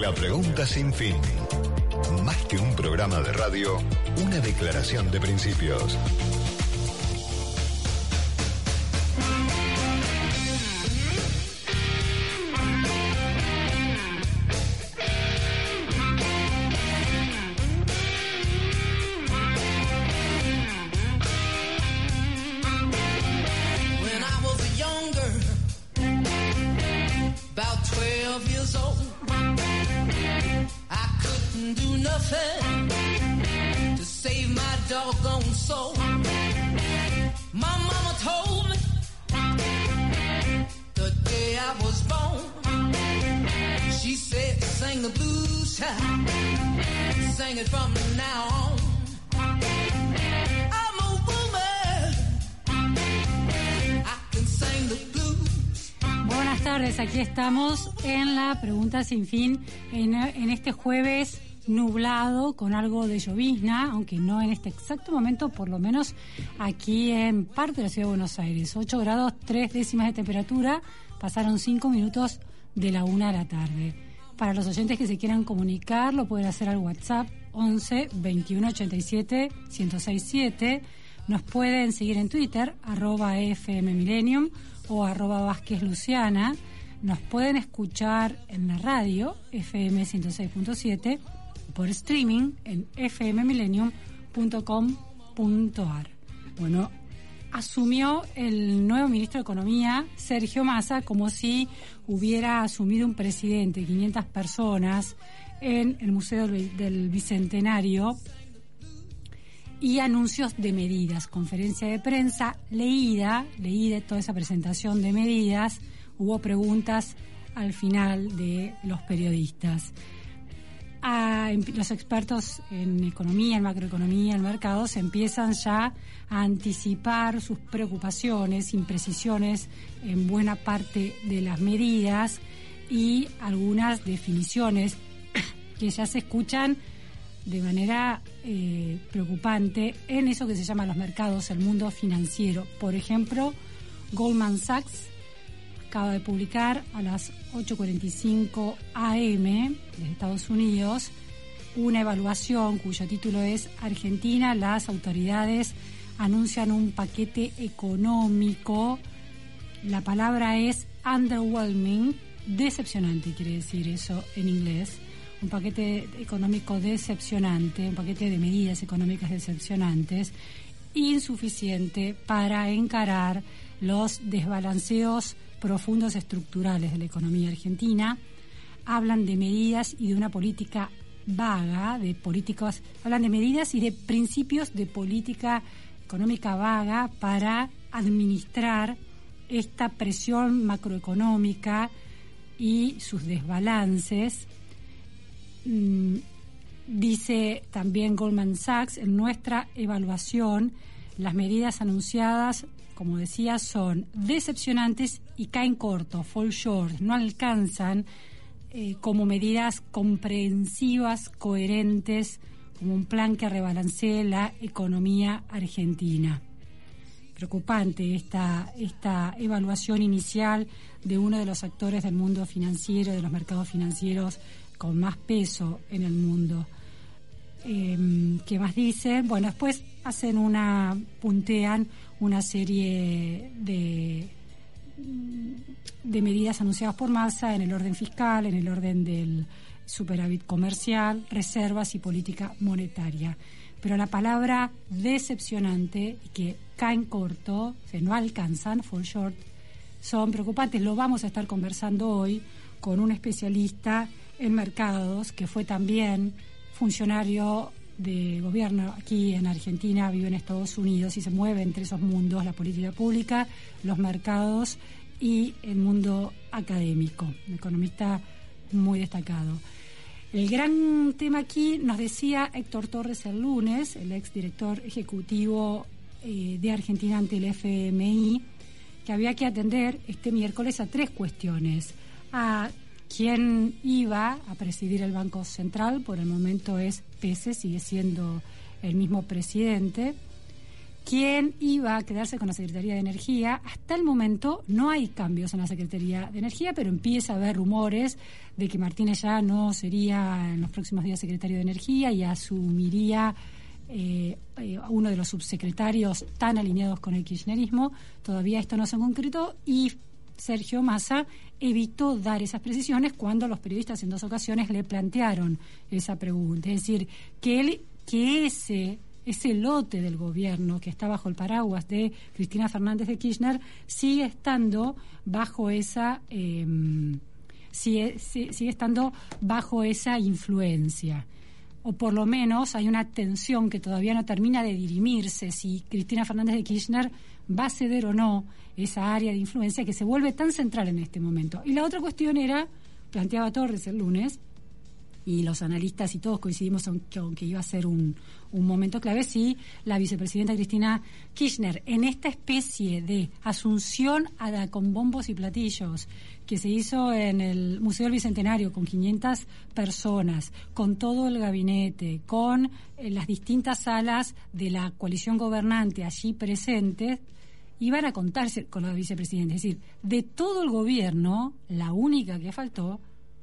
La pregunta sin fin. Más que un programa de radio, una declaración de principios. Estamos en la pregunta sin fin, en, este jueves nublado con algo de llovizna, aunque no en este exacto momento, por lo menos aquí en parte de la ciudad de Buenos Aires. 8 grados 3 décimas de temperatura, pasaron 5 minutos de la 1 de la tarde. Para los oyentes que se quieran comunicar, lo pueden hacer al WhatsApp 11 21 87 1067. Nos pueden seguir en Twitter, arroba FM Millennium o arroba Vázquez Luciana. Nos pueden escuchar en la radio, FM 106.7, por streaming en fmmillennium.com.ar. Bueno, asumió el nuevo ministro de Economía, Sergio Massa, como si hubiera asumido un presidente, 500 personas, en el Museo del Bicentenario y anuncios de medidas, conferencia de prensa leída, leída toda esa presentación de medidas, hubo preguntas al final de los periodistas. A- em- los expertos en economía, en macroeconomía, en mercados empiezan ya a anticipar sus preocupaciones, imprecisiones en buena parte de las medidas y algunas definiciones que ya se escuchan de manera eh, preocupante en eso que se llama los mercados, el mundo financiero. Por ejemplo, Goldman Sachs acaba de publicar a las 8.45 AM de Estados Unidos una evaluación cuyo título es Argentina, las autoridades anuncian un paquete económico. La palabra es underwhelming, decepcionante quiere decir eso en inglés. Un paquete económico decepcionante, un paquete de medidas económicas decepcionantes, insuficiente para encarar los desbalanceos profundos estructurales de la economía argentina. Hablan de medidas y de una política vaga, de políticos, hablan de medidas y de principios de política económica vaga para administrar esta presión macroeconómica y sus desbalances. Mm, dice también Goldman Sachs, en nuestra evaluación, las medidas anunciadas, como decía, son decepcionantes y caen corto, fall short, no alcanzan eh, como medidas comprensivas, coherentes, como un plan que rebalancee la economía argentina. Preocupante esta, esta evaluación inicial de uno de los actores del mundo financiero, de los mercados financieros con más peso en el mundo. Eh, ¿Qué más dicen? Bueno, después hacen una, puntean una serie de, de medidas anunciadas por Massa en el orden fiscal, en el orden del superávit comercial, reservas y política monetaria. Pero la palabra decepcionante y que caen corto, se no alcanzan, fall short, son preocupantes. Lo vamos a estar conversando hoy con un especialista en mercados que fue también funcionario de gobierno aquí en Argentina, vive en Estados Unidos y se mueve entre esos mundos, la política pública, los mercados y el mundo académico, un economista muy destacado. El gran tema aquí nos decía Héctor Torres el lunes, el ex director ejecutivo eh, de Argentina ante el FMI, que había que atender este miércoles a tres cuestiones. A quién iba a presidir el Banco Central, por el momento es Pese, sigue siendo el mismo presidente. quién iba a quedarse con la Secretaría de Energía. Hasta el momento no hay cambios en la Secretaría de Energía, pero empieza a haber rumores de que Martínez ya no sería en los próximos días secretario de Energía y asumiría eh, eh, uno de los subsecretarios tan alineados con el kirchnerismo. Todavía esto no se concretó y Sergio Massa evitó dar esas precisiones cuando los periodistas en dos ocasiones le plantearon esa pregunta. Es decir, que él, que ese ese lote del gobierno que está bajo el paraguas de Cristina Fernández de Kirchner sigue estando bajo esa em, sigue, sigue estando bajo esa influencia o por lo menos hay una tensión que todavía no termina de dirimirse si Cristina Fernández de Kirchner va a ceder o no esa área de influencia que se vuelve tan central en este momento. Y la otra cuestión era, planteaba Torres el lunes, y los analistas y todos coincidimos en que, iba a ser un, un, momento clave, si la vicepresidenta Cristina Kirchner, en esta especie de asunción a la, con bombos y platillos que se hizo en el Museo del Bicentenario con 500 personas, con todo el gabinete, con eh, las distintas salas de la coalición gobernante allí presentes, iban a contarse con la vicepresidenta. Es decir, de todo el gobierno, la única que faltó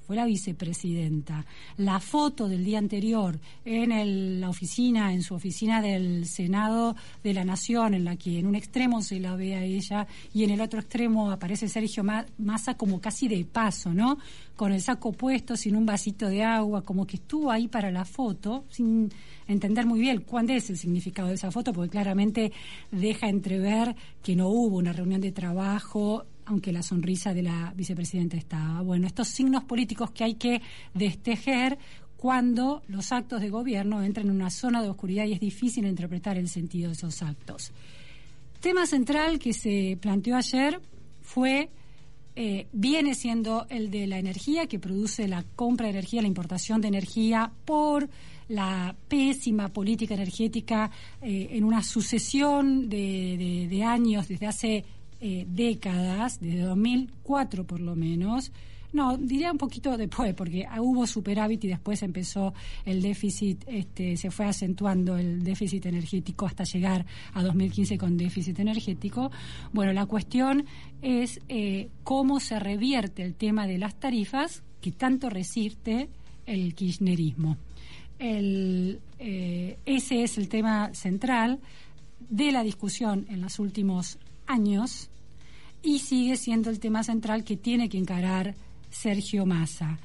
fue la vicepresidenta. La foto del día anterior en la oficina, en su oficina del Senado de la Nación, en la que en un extremo se la ve a ella y en el otro extremo aparece Sergio Massa como casi de paso, ¿no? Con el saco puesto, sin un vasito de agua, como que estuvo ahí para la foto, sin entender muy bien cuál es el significado de esa foto, porque claramente deja entrever que no hubo una reunión de trabajo aunque la sonrisa de la vicepresidenta estaba. Bueno, estos signos políticos que hay que destejer cuando los actos de gobierno entran en una zona de oscuridad y es difícil interpretar el sentido de esos actos. Tema central que se planteó ayer fue, eh, viene siendo el de la energía, que produce la compra de energía, la importación de energía por la pésima política energética eh, en una sucesión de años desde hace eh, décadas, desde 2004 por lo menos, no, diría un poquito después, porque hubo superávit y después empezó el déficit, este, se fue acentuando el déficit energético hasta llegar a 2015 con déficit energético. Bueno, la cuestión es eh, cómo se revierte el tema de las tarifas que tanto resiste el kirchnerismo. El, eh, ese es el tema central de la discusión en los últimos años y sigue siendo el tema central que tiene que encarar Sergio Massa.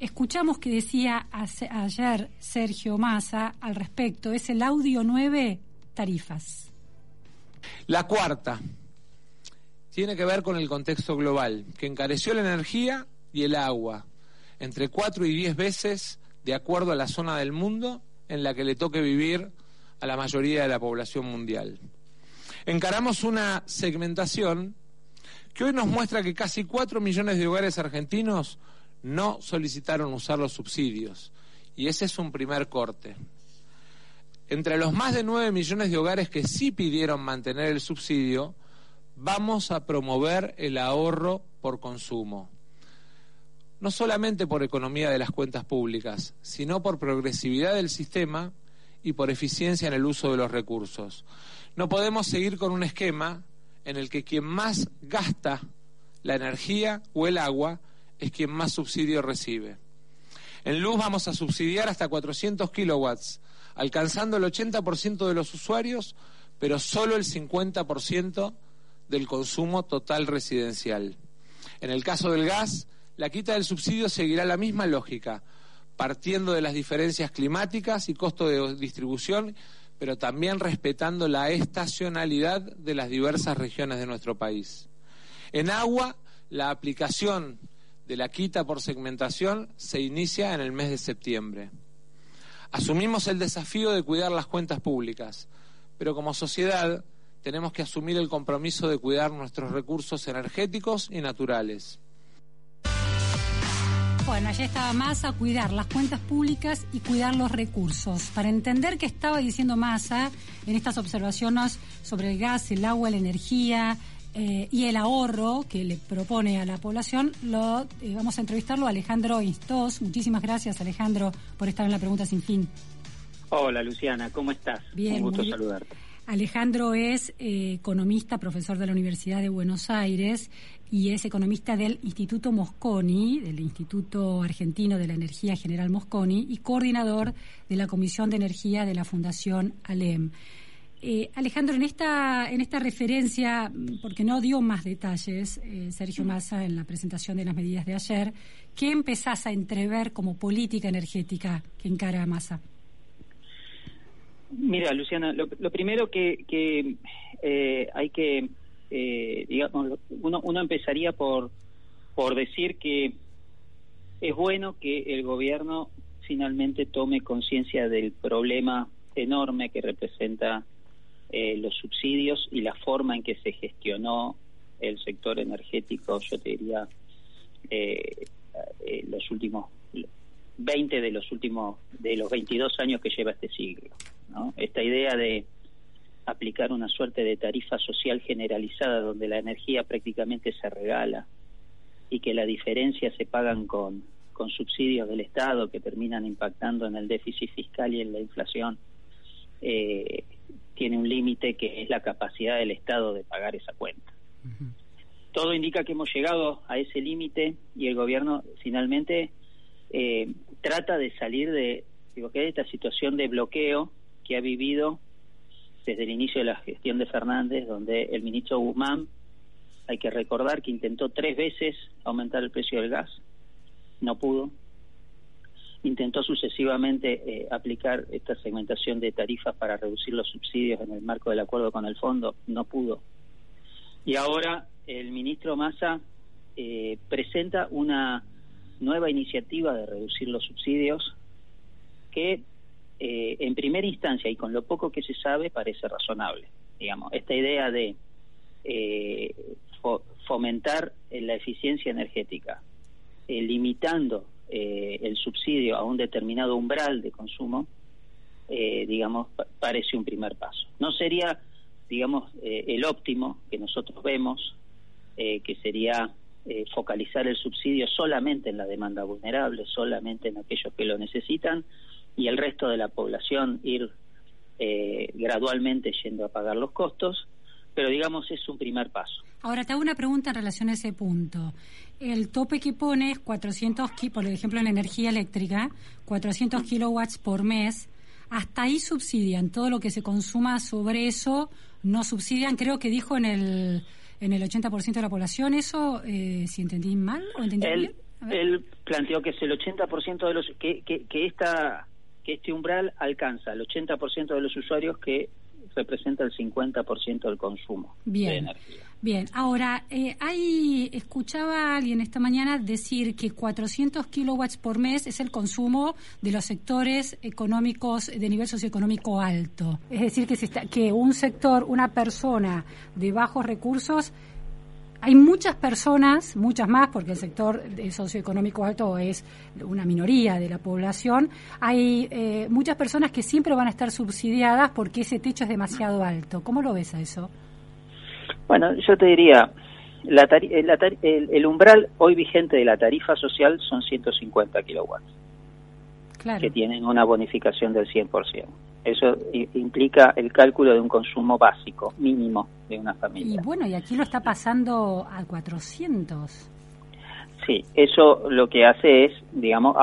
Escuchamos que decía ayer Sergio Massa al respecto, es el audio 9, tarifas. La cuarta tiene que ver con el contexto global, que encareció la energía y el agua entre cuatro y diez veces de acuerdo a la zona del mundo en la que le toque vivir a la mayoría de la población mundial encaramos una segmentación que hoy nos muestra que casi 4 millones de hogares argentinos no solicitaron usar los subsidios. Y ese es un primer corte. Entre los más de 9 millones de hogares que sí pidieron mantener el subsidio, vamos a promover el ahorro por consumo. No solamente por economía de las cuentas públicas, sino por progresividad del sistema y por eficiencia en el uso de los recursos. No podemos seguir con un esquema en el que quien más gasta la energía o el agua es quien más subsidio recibe. En luz vamos a subsidiar hasta 400 kilowatts, alcanzando el 80% de los usuarios, pero solo el 50% del consumo total residencial. En el caso del gas, la quita del subsidio seguirá la misma lógica, partiendo de las diferencias climáticas y costo de distribución pero también respetando la estacionalidad de las diversas regiones de nuestro país. En agua, la aplicación de la quita por segmentación se inicia en el mes de septiembre. Asumimos el desafío de cuidar las cuentas públicas, pero como sociedad tenemos que asumir el compromiso de cuidar nuestros recursos energéticos y naturales. Bueno, allí estaba Massa, cuidar las cuentas públicas y cuidar los recursos. Para entender qué estaba diciendo Massa en estas observaciones sobre el gas, el agua, la energía eh, y el ahorro que le propone a la población, lo eh, vamos a entrevistarlo a Alejandro Instos. Muchísimas gracias, Alejandro, por estar en la pregunta sin fin. Hola, Luciana, ¿cómo estás? Bien, Un gusto saludarte. Alejandro es eh, economista, profesor de la Universidad de Buenos Aires y es economista del Instituto Mosconi, del Instituto Argentino de la Energía General Mosconi y coordinador de la Comisión de Energía de la Fundación ALEM. Eh, Alejandro, en esta, en esta referencia, porque no dio más detalles eh, Sergio Massa en la presentación de las medidas de ayer, ¿qué empezás a entrever como política energética que encara Massa? Mira, Luciana, lo, primero que, que eh, hay que, digamos, uno, uno empezaría por, por decir que es bueno que el gobierno finalmente tome conciencia del problema enorme que representa eh, los subsidios y la forma en que se gestionó el sector energético, yo te diría, eh, eh, los últimos 20 de los últimos, de los 22 años que lleva este siglo. Esta idea de aplicar una suerte de tarifa social generalizada donde la energía prácticamente se regala y que la diferencia se pagan con, con subsidios del Estado que terminan impactando en el déficit fiscal y en la inflación, eh, tiene un límite que es la capacidad del Estado de pagar esa cuenta. Todo indica que hemos llegado a ese límite y el gobierno finalmente eh, trata de salir de, digo, que de esta situación de bloqueo que ha vivido desde el inicio de la gestión de Fernández, donde el ministro Guzmán, hay que recordar que intentó tres veces aumentar el precio del gas, no pudo, intentó sucesivamente eh, aplicar esta segmentación de tarifas para reducir los subsidios en el marco del acuerdo con el fondo, no pudo. Y ahora el ministro Massa eh, presenta una nueva iniciativa de reducir los subsidios que eh, en primera instancia y con lo poco que se sabe parece razonable. Digamos, esta idea de fomentar la eficiencia energética, limitando eh, el subsidio a un determinado umbral de consumo, eh, digamos, parece un primer paso. No sería, digamos, eh, el óptimo que nosotros vemos, que sería focalizar el subsidio solamente en la demanda vulnerable, solamente en aquellos que lo necesitan, y el resto de la población ir gradualmente yendo a pagar los costos, pero digamos es un primer paso. Ahora te hago una pregunta en relación a ese punto el tope que pone es 400, por ejemplo, en energía eléctrica, 400 kilowatts por mes. Hasta ahí subsidian todo lo que se consuma sobre eso, no subsidian, creo que dijo en el en el 80% de la población. ¿Eso, eh, si entendí mal o entendí él, bien? Él planteó que es el 80% de los. que, que, que, esta, que este umbral alcanza el 80% de los usuarios que representa el 50% del consumo de energía. Bien, ahora, eh, hay, escuchaba a alguien esta mañana decir que 400 kilowatts por mes es el consumo de los sectores económicos de nivel socioeconómico alto. Es decir, que, que un sector, una persona de bajos recursos hay muchas personas, muchas más, porque el sector socioeconómico alto es una minoría de la población, hay eh, muchas personas que siempre van a estar subsidiadas porque ese techo es demasiado alto. ¿Cómo lo ves a eso? Bueno, yo te diría, la el, umbral hoy vigente de la tarifa social son 150 kilowatts, que tienen una bonificación del 100%. Eso implica el cálculo de un consumo básico, mínimo, de una familia. Y bueno, y aquí lo está pasando a 400. Sí, eso lo que hace es, digamos,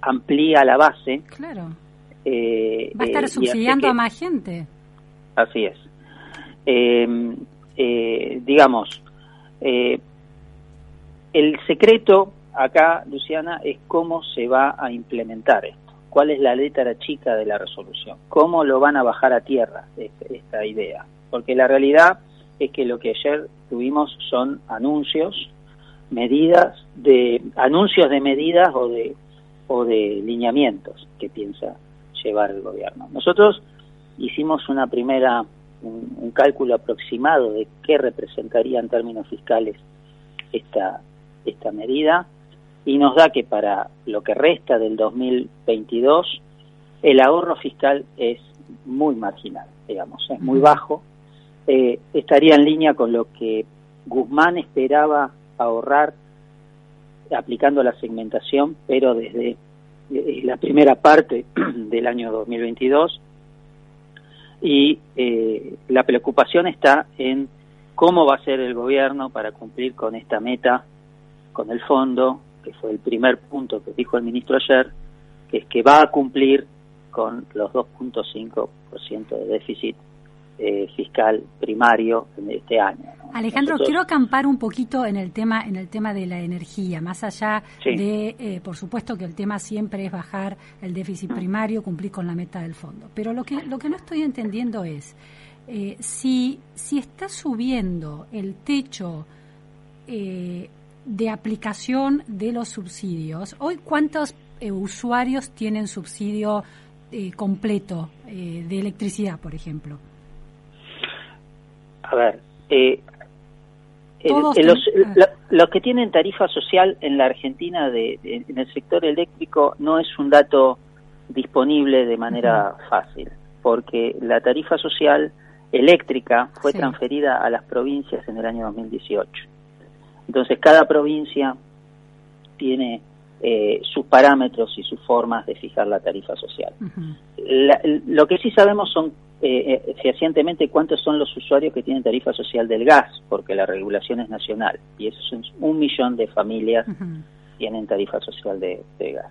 amplía la base. Claro. Eh, Va a estar eh, subsidiando a más gente. Así es. Em, eh, digamos, el secreto acá, Luciana, es cómo se va a implementar esto cuál es la letra chica de la resolución, cómo lo van a bajar a tierra esta, idea, porque la realidad es que lo que ayer tuvimos son anuncios, medidas de anuncios de medidas o de o de lineamientos que piensa llevar el gobierno. Nosotros hicimos una primera un, un, cálculo aproximado de qué representaría en términos fiscales esta esta medida y nos da que para lo que resta del 2022 el ahorro fiscal es muy marginal, digamos, es muy bajo. Eh, estaría en línea con lo que Guzmán esperaba ahorrar aplicando la segmentación, pero desde eh, la primera parte del año 2022. y eh, la preocupación está en cómo va a ser el gobierno para cumplir con esta meta, con el fondo, que fue el primer punto que dijo el ministro ayer, que es que va a cumplir con los 2.5% de déficit eh, fiscal primario en este año. Alejandro, quiero acampar un poquito en el tema en el tema de la energía, más allá de, eh, por supuesto que el tema siempre es bajar el déficit primario, cumplir con la meta del fondo. Pero lo que lo que no estoy entendiendo es eh, si si está subiendo el techo de aplicación de los subsidios, hoy cuántos usuarios tienen subsidio completo de electricidad, por ejemplo. A ver, eh, los, que tienen tarifa social en la Argentina de, en el sector eléctrico no es un dato disponible de manera fácil, porque la tarifa social eléctrica fue transferida a las provincias en el año 2018. Entonces, cada provincia tiene eh, sus parámetros y sus formas de fijar la tarifa social. lo que sí sabemos son eh, eh, fehacientemente cuántos son los usuarios que tienen tarifa social del gas, porque la regulación es nacional, y eso son un millón de familias tienen tarifa social de, gas.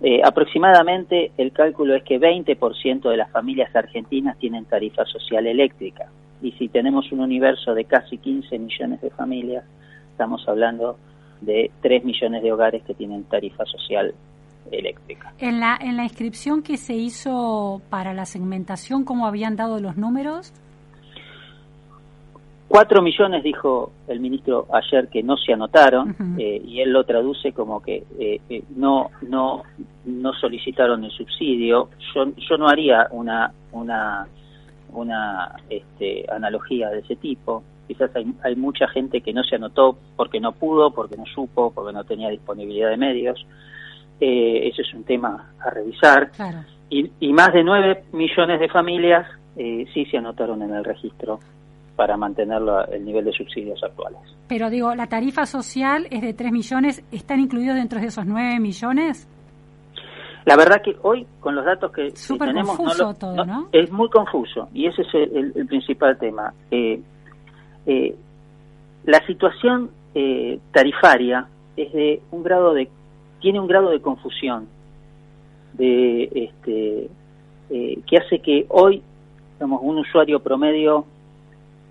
Eh, aproximadamente el cálculo es que 20% de las familias argentinas tienen tarifa social eléctrica, y si tenemos un universo de casi 15 millones de familias, estamos hablando de 3 millones de hogares que tienen tarifa social eléctrica. En la, en la inscripción que se hizo para la segmentación, ¿cómo habían dado los números? Cuatro millones, dijo el ministro ayer, que no se anotaron, eh, y él lo traduce como que eh, eh, no, no, no solicitaron el subsidio. Yo, yo no haría una, una, una este, analogía de ese tipo. Quizás hay, hay mucha gente que no se anotó porque no pudo, porque no supo, porque no tenía disponibilidad de medios. Eh, ese es un tema a revisar. Y, y, más de 9 millones de familias eh, sí se anotaron en el registro para mantener el nivel de subsidios actuales. Pero digo, la tarifa social es de 3 millones, ¿están incluidos dentro de esos 9 millones? La verdad que hoy, con los datos que, tenemos, confuso todo, no, es muy confuso y ese es el, principal tema. Eh, eh, la situación eh, tarifaria es de un grado de tiene un grado de confusión de este eh, que hace que hoy digamos, un usuario promedio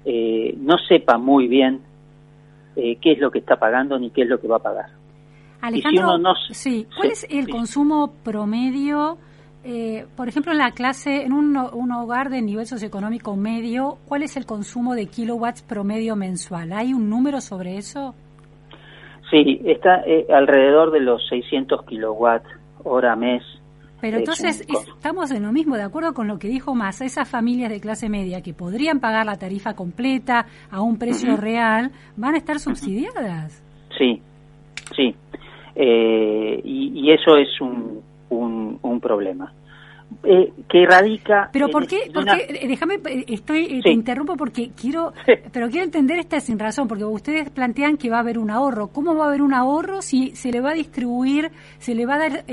eh, no sepa muy bien eh, qué es lo que está pagando ni qué es lo que va a pagar. Alejandro, sí, ¿cuál es el consumo promedio, por ejemplo, en la clase, en un, un, hogar de nivel socioeconómico medio, cuál es el consumo de kilowatts promedio mensual? ¿Hay un número sobre eso? Sí, está eh, alrededor de los 600 kilowatts hora mes. Pero entonces estamos en lo mismo, de acuerdo con lo que dijo Massa, esas familias de clase media que podrían pagar la tarifa completa a un precio real, van a estar subsidiadas. Sí, sí. Eh, y, eso es un, un problema. Eh, que radica. Pero ¿por qué? Eh, déjame, eh, estoy, te interrumpo porque quiero, pero quiero entender esta sin razón, porque ustedes plantean que va a haber un ahorro. ¿Cómo va a haber un ahorro si se le va a distribuir, se le va a dar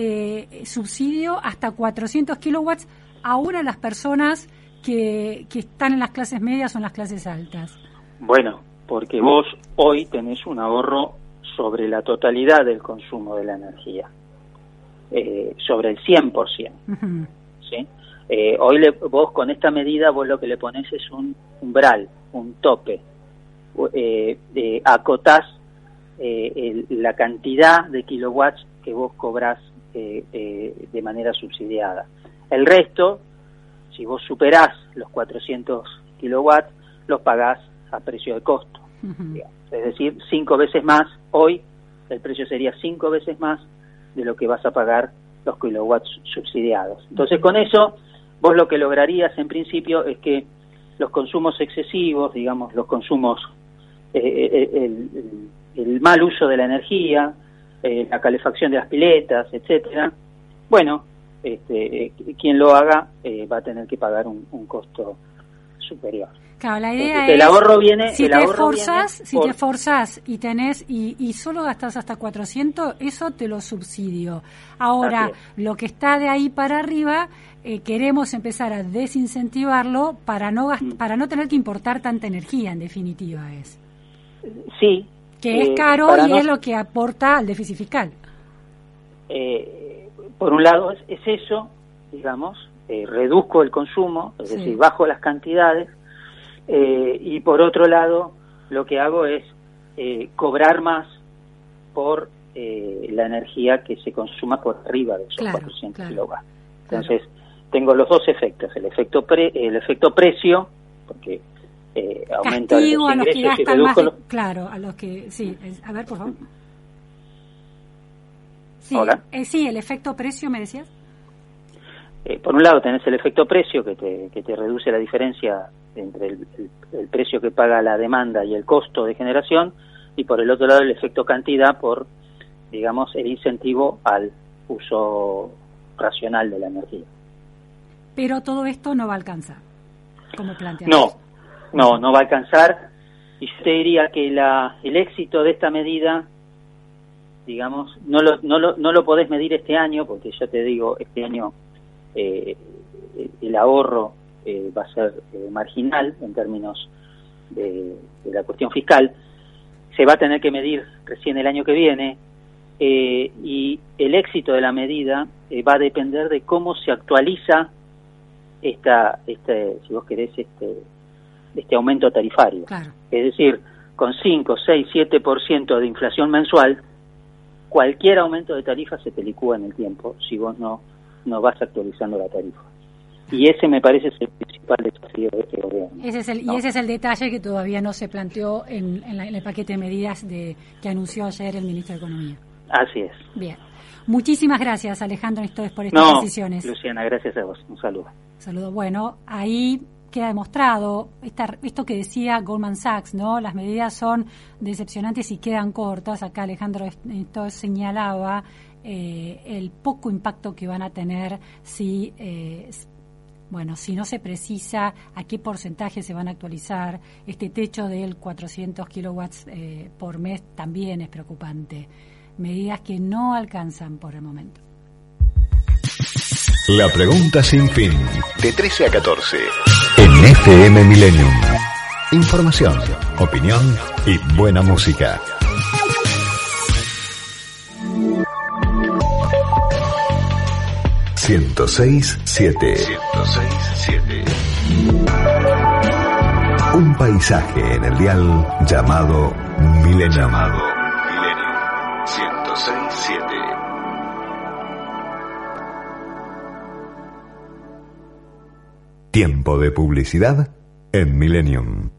subsidio hasta 400 kilowatts a una de las personas que, que están en las clases medias o en las clases altas? Bueno, porque vos hoy tenés un ahorro sobre la totalidad del consumo de la energía, sobre el 100%. Eh, hoy le, vos con esta medida vos lo que le pones es un umbral, un tope, eh, acotás eh, la cantidad de kilowatts que vos cobrás eh, de manera subsidiada. El resto, si vos superás los 400 kilowatts, los pagás a precio de costo. Es decir, cinco veces más, hoy el precio sería cinco veces más de lo que vas a pagar los kilowatts subsidiados. Entonces, con eso, vos lo que lograrías en principio es que los consumos excesivos, digamos, los consumos, eh, eh, eh, el, mal uso de la energía, la calefacción de las piletas, etcétera, bueno, este, quien lo haga va a tener que pagar un, un costo superior. Claro, la idea Entonces, es el ahorro viene, si el te ahorro esforzas, viene si por- te esforzás y tenés y, y solo gastas hasta 400, eso te lo subsidio. Ahora, lo que está de ahí para arriba eh, queremos empezar a desincentivarlo para no Mm. para no tener que importar tanta energía en definitiva es. sí, Que es eh, caro para y no- es lo que aporta al déficit fiscal. eh, por un lado es, es eso, digamos, eh, reduzco el consumo, es Sí. decir, bajo las cantidades, eh, y por otro lado lo que hago es eh, cobrar más por eh, la energía que se consuma por arriba de esos Claro, 400 claro, kilovatios. Entonces, tengo los dos efectos, el efecto pre- el efecto precio, porque eh, aumenta Castigo los a los que gastan más, los- claro, a los que sí, a ver, por favor. Sí, Hola. eh, sí, el efecto precio me decías. Eh, por un lado tenés el efecto precio que te, que te reduce la diferencia entre el, el- el precio que paga la demanda y el costo de generación y por el otro lado el efecto cantidad por digamos el incentivo al uso racional de la energía. Pero todo esto no va a alcanzar, como planteamos. No, no, no va a alcanzar y yo te diría que la, el éxito de esta medida digamos, no lo, no, lo, no lo podés medir este año, porque ya te digo, este año eh, el ahorro eh, va a ser eh, marginal en términos de, de la cuestión fiscal. Se va a tener que medir recién el año que viene eh, y el éxito de la medida eh, va a depender de cómo se actualiza esta, este, si vos querés, este, este aumento tarifario. Claro. Es decir, con 5, 6, 7% de inflación mensual, cualquier aumento de tarifa se te licúa en el tiempo si vos no, no vas actualizando la tarifa. Y ese me parece es el principal desafío de este gobierno. Ese es el, ¿no? Y ese es el detalle que todavía no se planteó en, en la- en el paquete de medidas de, que anunció ayer el ministro de Economía. Así es. Bien. Muchísimas gracias, Alejandro Nestor, por estas No, decisiones. Luciana, gracias a vos. Un saludo. Saludo. Bueno, ahí queda demostrado esta- esto que decía Goldman Sachs, ¿no? Las medidas son decepcionantes y quedan cortas. Acá Alejandro esto señalaba eh, el poco impacto que van a tener si, eh, bueno, si no se precisa a qué porcentaje se van a actualizar. Este techo del 400 kilowatts eh, por mes también es preocupante. Medidas que no alcanzan por el momento. La pregunta sin fin. De 13 a 14. En FM Millennium. Información, opinión y buena música. Ciento seis siete. Un paisaje en el dial llamado Millennium. Llamado Millennium. 1067. Tiempo de publicidad en Millennium.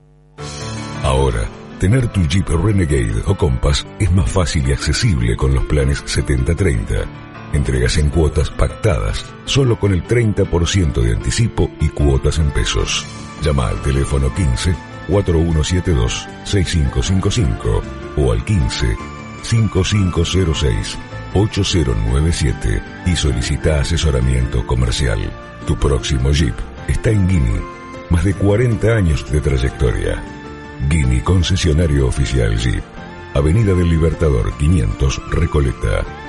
Ahora, tener tu Jeep Renegade o Compass es más fácil y accesible con los planes 70-30. Entregas en cuotas pactadas, solo con el 30% de anticipo y cuotas en pesos. Llama al teléfono 15 4172 6555 o al 15 5506 8097 y solicita asesoramiento comercial. Tu próximo Jeep está en Guinea. Más de 40 años de trayectoria. Guinea concesionario oficial Jeep. Avenida del Libertador 500 Recoleta.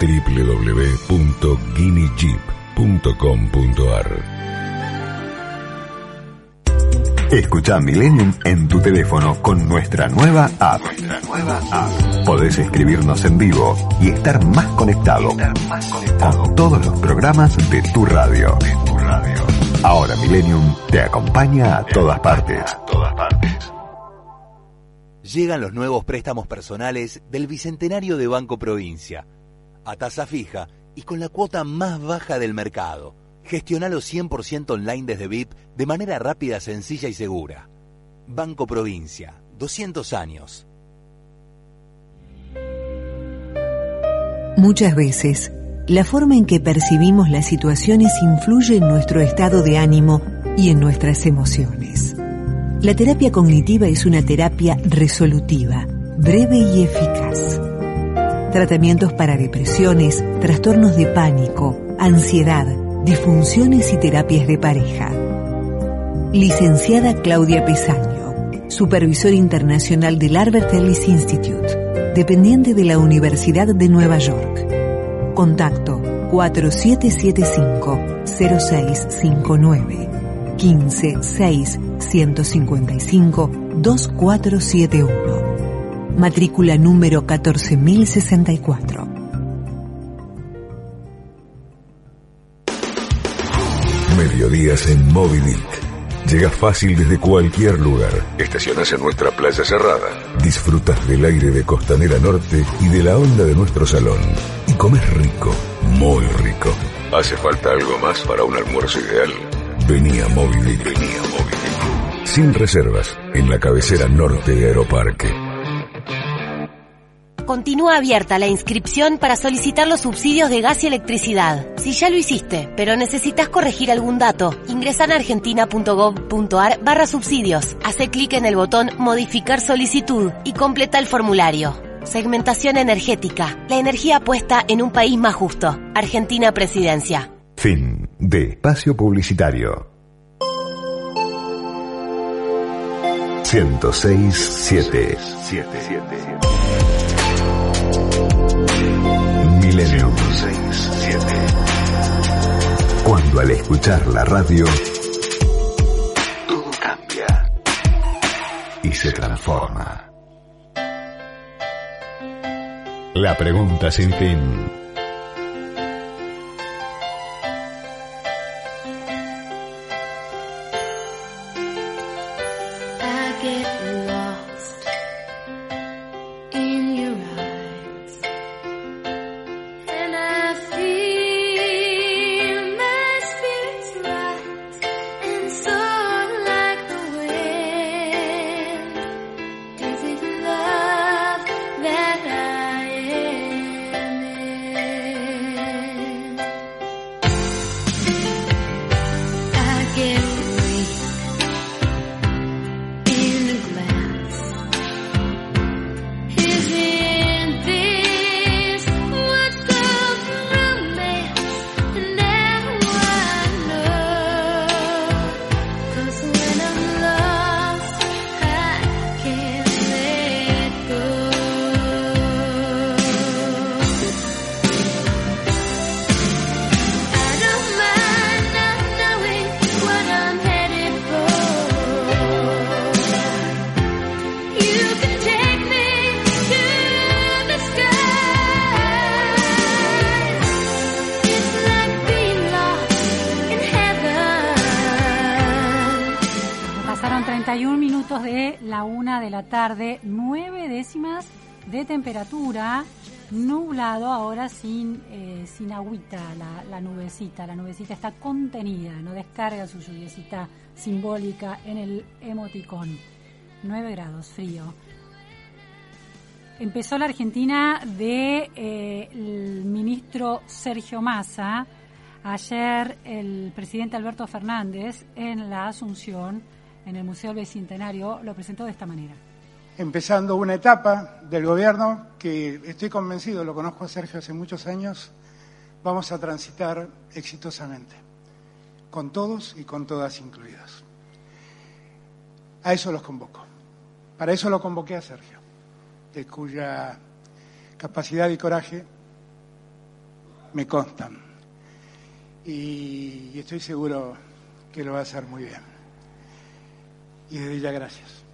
www.guineajeep.com.ar Escucha Millennium en tu teléfono con nuestra nueva app. Nuestra nueva app. Podés escribirnos en vivo y estar más conectado, con todos los programas de tu radio. Ahora Millennium te acompaña a todas partes. Llegan los nuevos préstamos personales del Bicentenario de Banco Provincia. A tasa fija y con la cuota más baja del mercado. Gestionalo 100% online desde VIP de manera rápida, sencilla y segura. Banco Provincia, 200 años. Muchas veces, la forma en que percibimos las situaciones influye en nuestro estado de ánimo y en nuestras emociones. La terapia cognitiva es una terapia resolutiva, breve y eficaz. Tratamientos para depresiones, trastornos de pánico, ansiedad, disfunciones y terapias de pareja. Licenciada Claudia Pesaño, Supervisor Internacional del Albert Ellis Institute, dependiente de la Universidad de Nueva York. Contacto 4775-0659 156 155 2471. Matrícula número 14064. Mediodías en Movidic. Llega fácil desde cualquier lugar. Estacionas en nuestra playa cerrada. Disfrutas del aire de Costanera Norte y de la onda de nuestro salón. Y comes rico, muy rico. ¿Hace falta algo más para un almuerzo ideal? Venía Movidic. Venía Movidic. Sin reservas, en la cabecera norte de Aeroparque. Continúa abierta la inscripción para solicitar los subsidios de gas y electricidad. Si ya lo hiciste, pero necesitas corregir algún dato, ingresa en argentina.gov.ar barra subsidios. Hace clic en el botón Modificar solicitud y completa el formulario. Segmentación energética. La energía puesta en un país más justo. Argentina Presidencia. Fin de espacio publicitario. 106 7 Milenio Cuando al escuchar la radio todo cambia y se transforma. La pregunta sin fin. De la una de la tarde, nueve décimas de temperatura, nublado ahora sin, eh, sin agüita la, la nubecita. La nubecita está contenida, no descarga su lluviecita simbólica en el emoticón. 9 grados, frío. Empezó la Argentina de eh, el ministro Sergio Massa. Ayer el presidente Alberto Fernández en la Asunción, en el Museo del Bicentenario, lo presentó de esta manera. empezando una etapa del gobierno que estoy convencido, lo conozco a Sergio hace muchos años, vamos a transitar exitosamente, con todos y con todas incluidas. A eso los convoco. Para eso lo convoqué a Sergio, de cuya capacidad y coraje me constan. Y estoy seguro que lo va a hacer muy bien. Y desde ya gracias.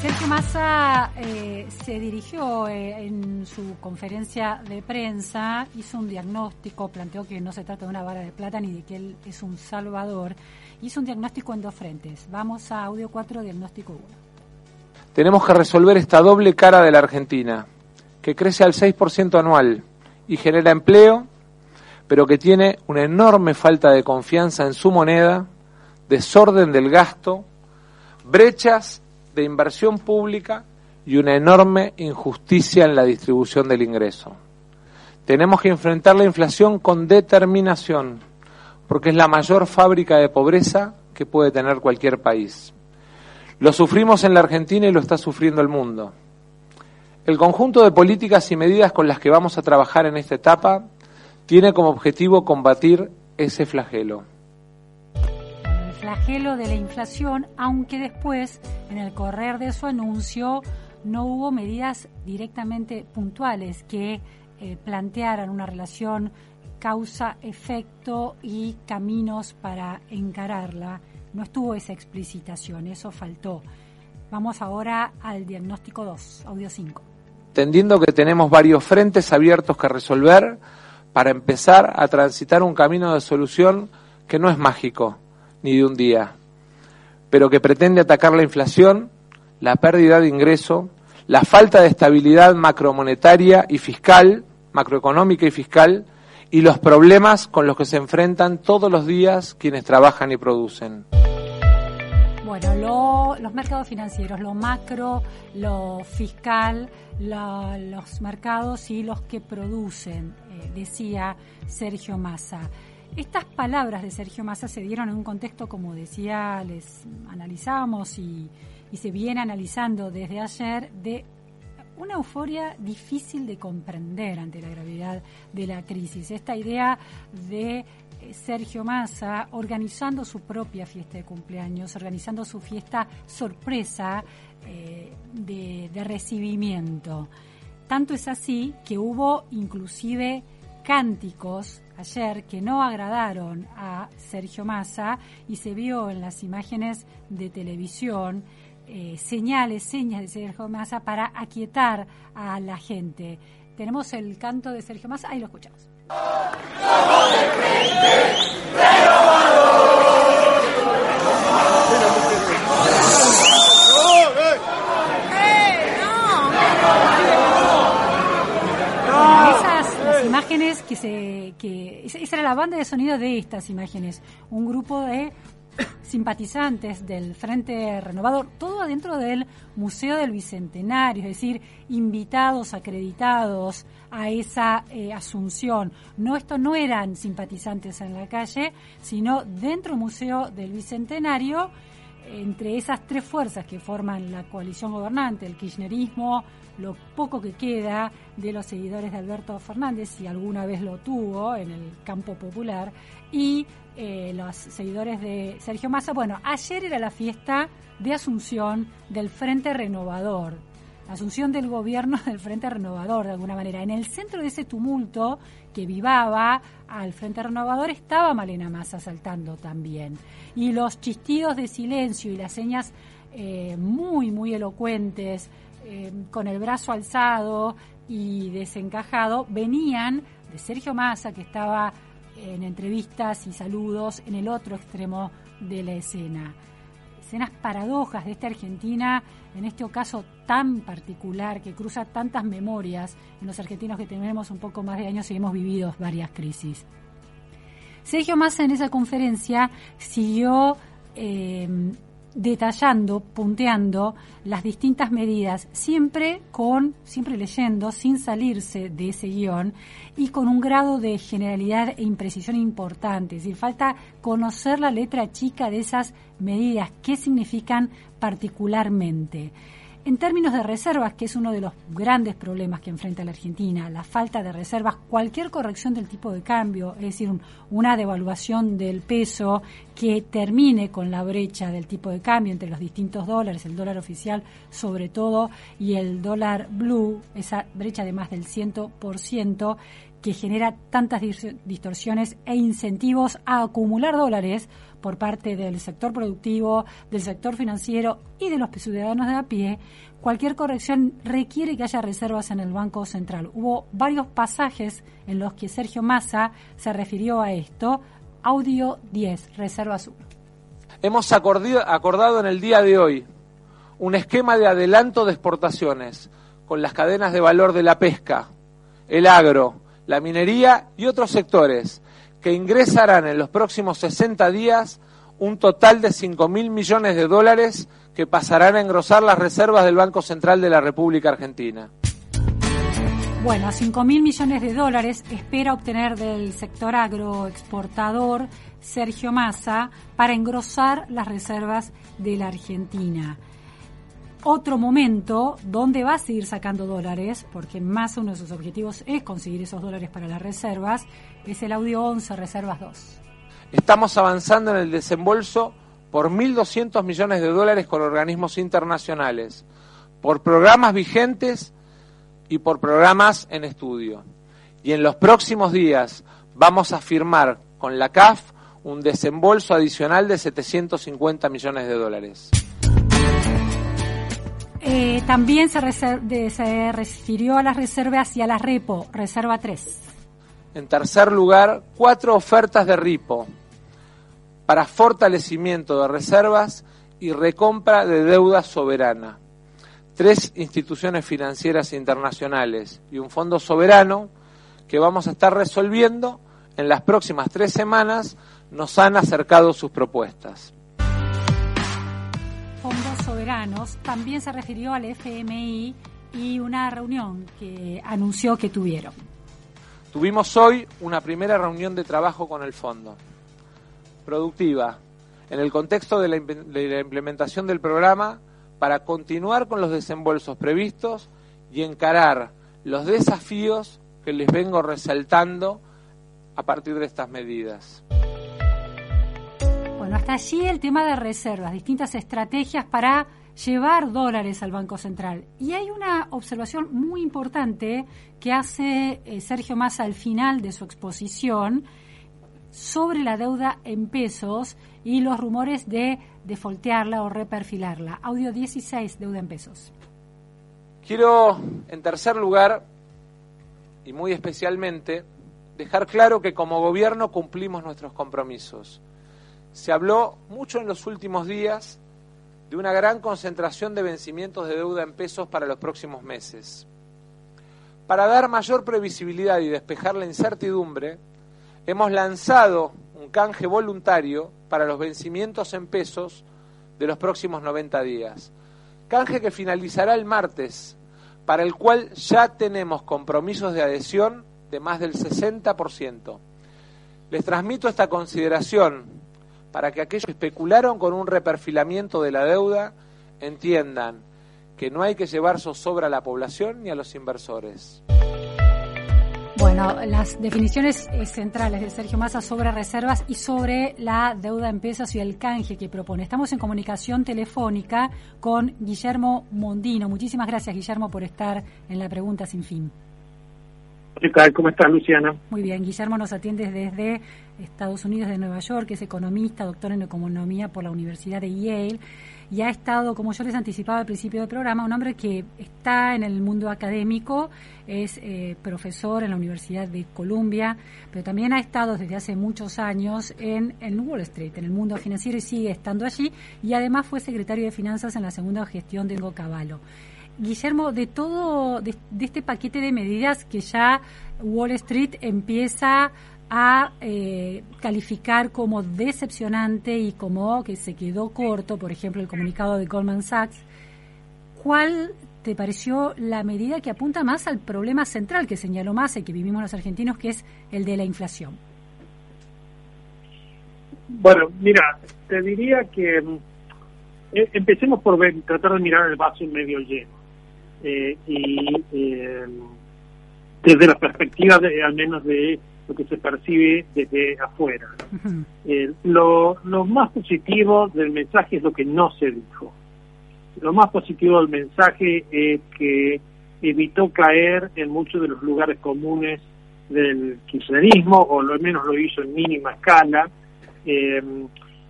Sergio Massa eh, se dirigió eh, en su conferencia de prensa, hizo un diagnóstico, planteó que no se trata de una vara de plata ni de que él es un salvador, hizo un diagnóstico en dos frentes. Vamos a audio 4, diagnóstico 1. Tenemos que resolver esta doble cara de la Argentina, que crece al 6% anual y genera empleo, pero que tiene una enorme falta de confianza en su moneda, desorden del gasto, brechas de inversión pública y una enorme injusticia en la distribución del ingreso. Tenemos que enfrentar la inflación con determinación, porque es la mayor fábrica de pobreza que puede tener cualquier país. Lo sufrimos en la Argentina y lo está sufriendo el mundo. El conjunto de políticas y medidas con las que vamos a trabajar en esta etapa tiene como objetivo combatir ese flagelo. Flagelo de la inflación, aunque después, en el correr de su anuncio, no hubo medidas directamente puntuales que eh, plantearan una relación causa-efecto y caminos para encararla. No estuvo esa explicitación, eso faltó. Vamos ahora al diagnóstico 2, audio 5. entendiendo que tenemos varios frentes abiertos que resolver para empezar a transitar un camino de solución que no es mágico ni de un día, pero que pretende atacar la inflación, la pérdida de ingreso, la falta de estabilidad macromonetaria y fiscal, macroeconómica y fiscal, y los problemas con los que se enfrentan todos los días quienes trabajan y producen. Bueno, lo- los mercados financieros, lo macro, lo fiscal, los mercados y los que producen, eh, decía Sergio Massa. Estas palabras de Sergio Massa se dieron en un contexto, como decía, les analizamos y, y se viene analizando desde ayer, de una euforia difícil de comprender ante la gravedad de la crisis. Esta idea de eh, Sergio Massa organizando su propia fiesta de cumpleaños, organizando su fiesta sorpresa eh, de, de recibimiento. Tanto es así que hubo inclusive cánticos ayer que no agradaron a Sergio Massa y se vio en las imágenes de televisión eh, señales, señas de Sergio Massa para aquietar a la gente. Tenemos el canto de Sergio Massa, ahí lo escuchamos. Esas las imágenes que se que esa era la banda de sonido de estas imágenes, un grupo de simpatizantes del Frente Renovador, todo adentro del Museo del Bicentenario, es decir, invitados, acreditados a esa eh, asunción. No, esto no eran simpatizantes en la calle, sino dentro del Museo del Bicentenario, entre esas tres fuerzas que forman la coalición gobernante, el kirchnerismo, lo poco que queda de los seguidores de Alberto Fernández, si alguna vez lo tuvo en el campo popular, y eh, los seguidores de Sergio Massa. Bueno, ayer era la fiesta de Asunción del Frente Renovador, asunción del gobierno del Frente Renovador, de alguna manera. En el centro de ese tumulto que vivaba al Frente Renovador estaba Malena Massa saltando también. Y los chistidos de silencio y las señas eh, muy, muy elocuentes, eh, con el brazo alzado y desencajado, venían de Sergio Massa, que estaba en entrevistas y saludos en el otro extremo de la escena. Escenas paradojas de esta Argentina, en este caso tan particular, que cruza tantas memorias en los argentinos que tenemos un poco más de años y hemos vivido varias crisis. Sergio Massa en esa conferencia siguió eh, detallando, punteando las distintas medidas, siempre con, siempre leyendo, sin salirse de ese guion y con un grado de generalidad e imprecisión importante. Es decir, falta conocer la letra chica de esas medidas, qué significan particularmente. En términos de reservas, que es uno de los grandes problemas que enfrenta la Argentina, la falta de reservas, cualquier corrección del tipo de cambio, es decir, un- una devaluación del peso que termine con la brecha del tipo de cambio entre los distintos dólares, el dólar oficial sobre todo y el dólar blue, esa brecha de más del 100%, que genera tantas dis- distorsiones e incentivos a acumular dólares por parte del sector productivo, del sector financiero y de los ciudadanos de a pie, cualquier corrección requiere que haya reservas en el Banco Central. Hubo varios pasajes en los que Sergio Massa se refirió a esto. Audio 10, reservas 1. Hemos acordado en el día de hoy un esquema de adelanto de exportaciones con las cadenas de valor de la pesca, el agro, la minería y otros sectores que ingresarán en los próximos 60 días un total de 5 mil millones de dólares que pasarán a engrosar las reservas del Banco Central de la República Argentina. Bueno, 5 mil millones de dólares espera obtener del sector agroexportador Sergio Massa para engrosar las reservas de la Argentina. Otro momento donde va a seguir sacando dólares, porque Massa uno de sus objetivos es conseguir esos dólares para las reservas, es el audio 11, reservas 2. Estamos avanzando en el desembolso por 1.200 millones de dólares con organismos internacionales, por programas vigentes y por programas en estudio. Y en los próximos días vamos a firmar con la CAF un desembolso adicional de 750 millones de dólares. Eh, también se, se refirió a las reservas y a la repo, reserva 3. En tercer lugar, cuatro ofertas de RIPO para fortalecimiento de reservas y recompra de deuda soberana. Tres instituciones financieras internacionales y un fondo soberano que vamos a estar resolviendo en las próximas tres semanas nos han acercado sus propuestas. También se refirió al FMI y una reunión que anunció que tuvieron. Tuvimos hoy una primera reunión de trabajo con el fondo. Productiva, en el contexto de la, de la implementación del programa para continuar con los desembolsos previstos y encarar los desafíos que les vengo resaltando a partir de estas medidas. Bueno, hasta allí el tema de reservas, distintas estrategias para llevar dólares al Banco Central. Y hay una observación muy importante que hace eh, Sergio Massa al final de su exposición sobre la deuda en pesos y los rumores de defoltearla o reperfilarla. Audio 16, deuda en pesos. Quiero, en tercer lugar, y muy especialmente, dejar claro que como gobierno cumplimos nuestros compromisos. Se habló mucho en los últimos días de una gran concentración de vencimientos de deuda en pesos para los próximos meses. Para dar mayor previsibilidad y despejar la incertidumbre, hemos lanzado un canje voluntario para los vencimientos en pesos de los próximos 90 días. Canje que finalizará el martes, para el cual ya tenemos compromisos de adhesión de más del 60%. Les transmito esta consideración para que aquellos que especularon con un reperfilamiento de la deuda entiendan que no hay que llevar zozobra a la población ni a los inversores. Bueno, las definiciones eh, centrales de Sergio Massa sobre reservas y sobre la deuda en pesos y el canje que propone. Estamos en comunicación telefónica con Guillermo Mondino. Muchísimas gracias, Guillermo, por estar en la pregunta sin fin. ¿Qué tal? ¿Cómo estás, Luciana? Muy bien, Guillermo nos atiende desde Estados Unidos de Nueva York, es economista, doctor en economía por la Universidad de Yale y ha estado, como yo les anticipaba al principio del programa, un hombre que está en el mundo académico, es eh, profesor en la Universidad de Columbia, pero también ha estado desde hace muchos años en, en Wall Street, en el mundo financiero y sigue estando allí y además fue secretario de Finanzas en la segunda gestión de Hugo Cavallo. Guillermo, de todo, de, este paquete de medidas que ya Wall Street empieza a eh, calificar como decepcionante y como que se quedó corto, por ejemplo, el comunicado de Goldman Sachs, ¿cuál te pareció la medida que apunta más al problema central que señaló más y que vivimos los argentinos, que es el de la inflación? Bueno, mira, te diría que eh, empecemos por tratar de mirar el vaso medio lleno. Eh, y eh, desde la perspectiva de, al menos de lo que se percibe desde afuera. Uh -huh. eh, lo, lo, más positivo del mensaje es lo que no se dijo. Lo más positivo del mensaje es que evitó caer en muchos de los lugares comunes del kirchnerismo, o lo menos lo hizo en mínima escala.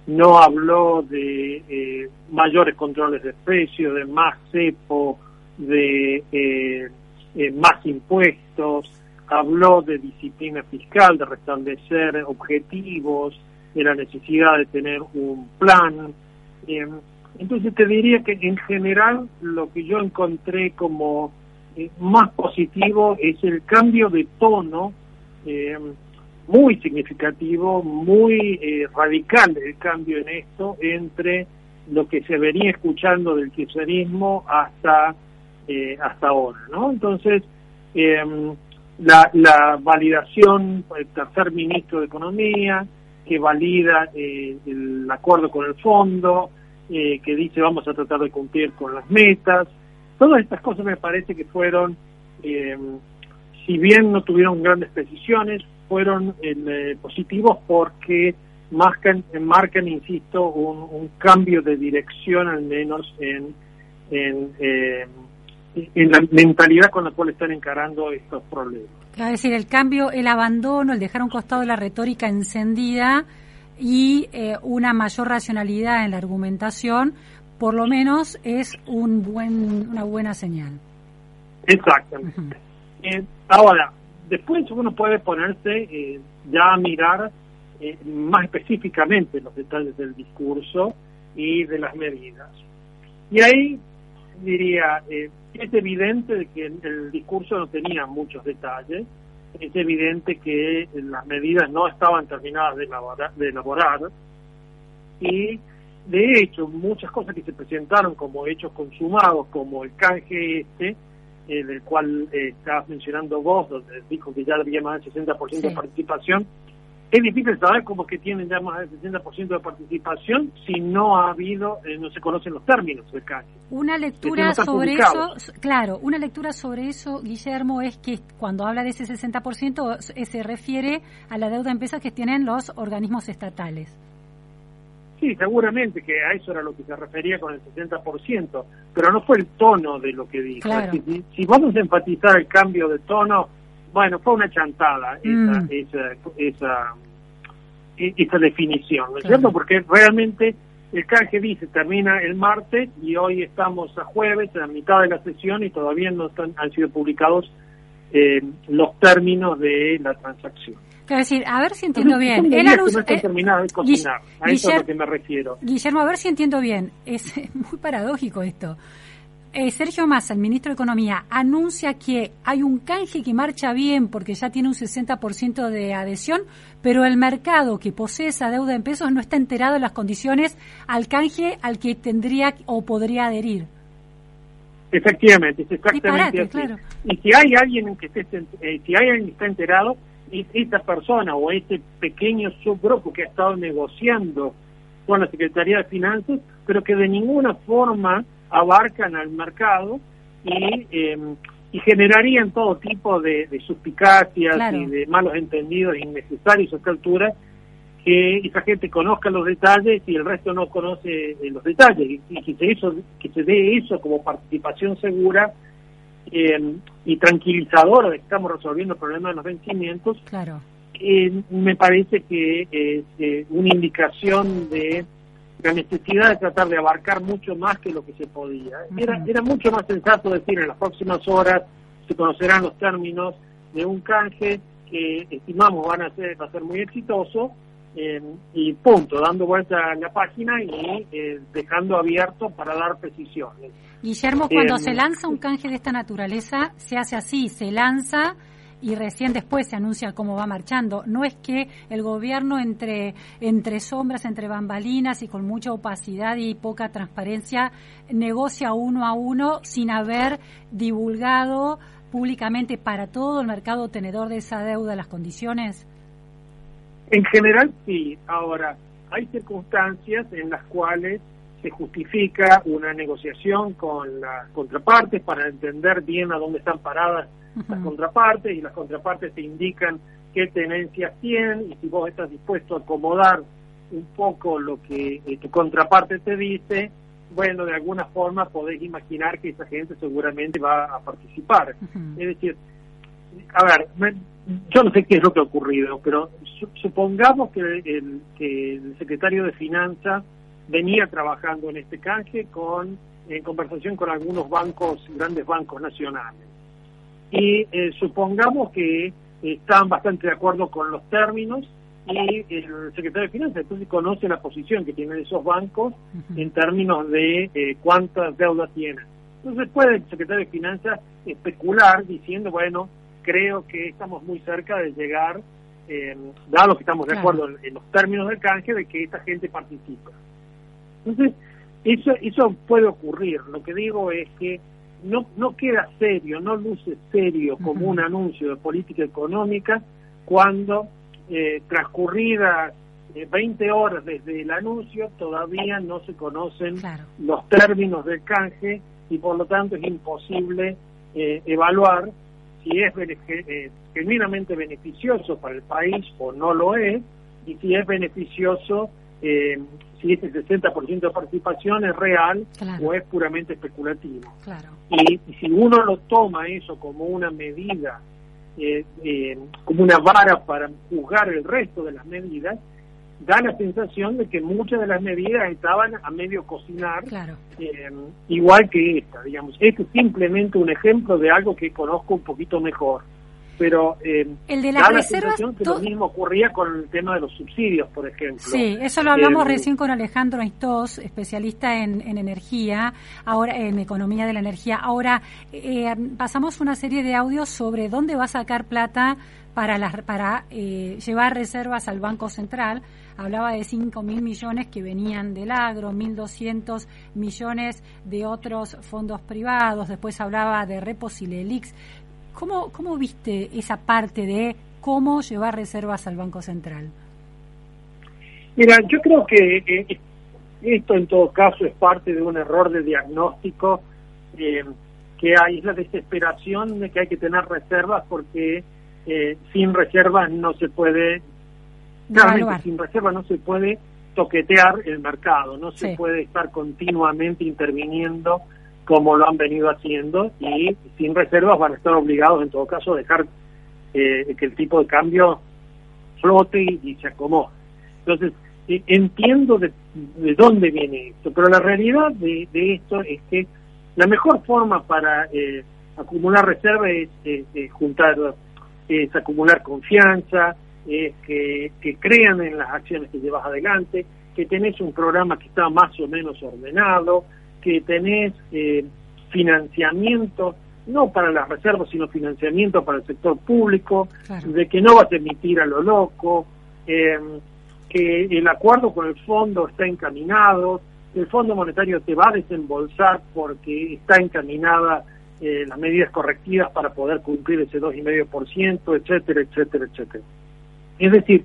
no habló de eh, mayores controles de precios, de más cepo, de eh, eh, más impuestos, habló de disciplina fiscal, de restablecer objetivos, de la necesidad de tener un plan. Eh, entonces te diría que en general lo que yo encontré como eh, más positivo es el cambio de tono eh, muy significativo, muy eh, radical el cambio en esto entre lo que se venía escuchando del kirchnerismo hasta eh, hasta ahora, ¿no? Entonces, eh, la, la, validación el tercer ministro de Economía, que valida eh, el acuerdo con el fondo, eh, que dice vamos a tratar de cumplir con las metas, todas estas cosas me parece que fueron, eh, si bien no tuvieron grandes precisiones, fueron positivos porque marcan, marcan insisto, un, un cambio de dirección al menos en, en, eh, en la mentalidad con la cual están encarando estos problemas. Es decir, el cambio, el abandono, el dejar a un costado la retórica encendida y eh, una mayor racionalidad en la argumentación, por lo menos es un buen, una buena señal. Exactamente. Eh, ahora, después uno puede ponerse eh, ya a mirar eh, más específicamente los detalles del discurso y de las medidas. Y ahí diría, eh, es evidente de que el discurso no tenía muchos detalles, es evidente que las medidas no estaban terminadas de elaborar, de elaborar y de hecho muchas cosas que se presentaron como hechos consumados, como el canje este, eh, del cual eh, estabas mencionando vos, donde dijo que ya había más del 60% de Sí. participación, es difícil saber cómo es que tienen ya más del 60% de participación si no ha habido, eh, no se conocen los términos del canje. Una no lectura sobre publicados. eso, claro, una lectura sobre eso, Guillermo, es que cuando habla de ese 60% eh, se refiere a la deuda en pesos que tienen los organismos estatales. Sí, seguramente que a eso era lo que se refería con el 60%, pero no fue el tono de lo que dijo. Claro. Si, si vamos a enfatizar el cambio de tono, bueno, fue una chantada esa, Mm. esa, esa, esa definición, ¿no es Claro. cierto? Porque realmente el canje dice termina el martes y hoy estamos a jueves, en la mitad de la sesión y todavía no están, han sido publicados eh, los términos de la transacción. Quiero decir, a ver si entiendo bien. que anunció- no eh, de cocinar, a eso es a lo que me refiero. Guillermo, a ver si entiendo bien. Es muy paradójico esto. Eh, Sergio Massa, el ministro de Economía, anuncia que hay un canje que marcha bien porque ya tiene un 60% de adhesión, pero el mercado que posee esa deuda en pesos no está enterado de las condiciones al canje al que tendría o podría adherir. Efectivamente, es exactamente Disparate, así. claro. Y si hay alguien que esté, eh, si hay alguien que está enterado, es esta persona o este pequeño subgrupo que ha estado negociando con la Secretaría de Finanzas, pero que de ninguna forma abarcan al mercado y, eh, y generarían todo tipo de, de suspicacias Claro. y de malos entendidos innecesarios a esta altura que esa gente conozca los detalles y el resto no conoce eh, los detalles y, y que se eso que se dé eso como participación segura eh, y tranquilizadora de que estamos resolviendo el problema de los vencimientos Claro. eh, me parece que es eh, una indicación de la necesidad de tratar de abarcar mucho más que lo que se podía. Era, era mucho más sensato decir en las próximas horas se conocerán los términos de un canje que estimamos van a ser, va a ser muy exitoso eh, y punto, dando vuelta a la página y eh, dejando abierto para dar precisiones. Guillermo, cuando Eh, se lanza un canje de esta naturaleza, se hace así, se lanza y recién después se anuncia cómo va marchando. No es que el gobierno entre, entre sombras, entre bambalinas y con mucha opacidad y poca transparencia negocia uno a uno sin haber divulgado públicamente para todo el mercado tenedor de esa deuda las condiciones. En general, sí. Ahora, hay circunstancias en las cuales se justifica una negociación con las contrapartes para entender bien a dónde están paradas las contrapartes y las contrapartes te indican qué tenencias tienen y si vos estás dispuesto a acomodar un poco lo que eh, tu contraparte te dice, bueno, de alguna forma podés imaginar que esa gente seguramente va a participar. Es decir, a ver, me- yo no sé qué es lo que ha ocurrido, pero su- supongamos que el, que el secretario de Finanzas venía trabajando en este canje con en conversación con algunos bancos, grandes bancos nacionales. Y eh, supongamos que están bastante de acuerdo con los términos y el secretario de Finanzas entonces conoce la posición que tienen esos bancos en términos de eh, cuántas deudas tienen. Entonces puede el secretario de Finanzas especular diciendo, bueno, creo que estamos muy cerca de llegar, eh, dado que estamos de acuerdo en, en los términos del canje, de que esta gente participa. Entonces, eso, eso puede ocurrir. Lo que digo es que no, no queda serio, no luce serio como un anuncio de política económica cuando eh, transcurridas eh, 20 horas desde el anuncio todavía no se conocen Claro. los términos del canje y por lo tanto es imposible eh, evaluar si es eh, genuinamente beneficioso para el país o no lo es y si es beneficioso, eh, si ese 60% de participación es real Claro. o es puramente especulativo. Claro. Y, y si uno lo toma eso como una medida, eh, eh, como una vara para juzgar el resto de las medidas, da la sensación de que muchas de las medidas estaban a medio cocinar, Claro. eh, igual que esta, digamos. Este es simplemente un ejemplo de algo que conozco un poquito mejor. Pero eh, El de las da reservas, que lo mismo ocurría con el tema de los subsidios, por ejemplo. Sí, eso lo hablamos Eh, recién con Alejandro Aistós, especialista en, en energía, ahora en economía de la energía. Ahora eh, pasamos una serie de audios sobre dónde va a sacar plata para las para eh, llevar reservas al Banco Central. Hablaba de 5 mil millones que venían del agro, 1.200 millones de otros fondos privados. Después hablaba de Repos y Lelix. ¿Cómo, ¿Cómo viste esa parte de cómo llevar reservas al Banco Central? Mira, yo creo que eh, esto en todo caso es parte de un error de diagnóstico eh, que hay, es la desesperación de que hay que tener reservas porque eh, sin reservas no se puede, claramente sin reservas no se puede toquetear el mercado, no se puede estar continuamente interviniendo como lo han venido haciendo y sin reservas van a estar obligados en todo caso a dejar eh, que el tipo de cambio flote y, se acomode. Entonces, eh, entiendo de, de dónde viene esto, pero la realidad de, esto es que la mejor forma para eh, acumular reserva es, es- es juntar, es acumular confianza, es que, que crean en las acciones que llevas adelante, que tenés un programa que está más o menos ordenado, que tenés eh, financiamiento, no para las reservas, sino financiamiento para el sector público, Claro. de que no vas a emitir a lo loco, eh, que el acuerdo con el fondo está encaminado, el Fondo Monetario te va a desembolsar porque está encaminada eh, las medidas correctivas para poder cumplir ese 2,5%, etcétera, etcétera, etcétera. Es decir,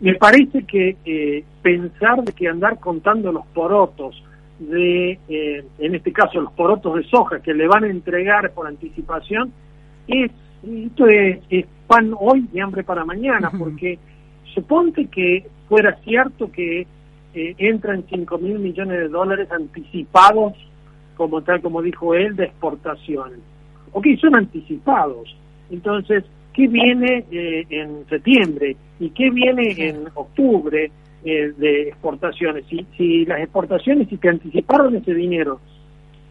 me parece que eh, pensar de que andar contando los porotos de, eh, en este caso, los porotos de soja que le van a entregar por anticipación, es, esto es, es pan hoy y hambre para mañana, porque suponte que fuera cierto que eh, entran 5 mil millones de dólares anticipados, como tal como dijo él, de exportaciones. Ok, son anticipados. Entonces, ¿qué viene eh, en septiembre? ¿Y qué viene en octubre eh, de exportaciones? Si, si las exportaciones, si te anticiparon ese dinero,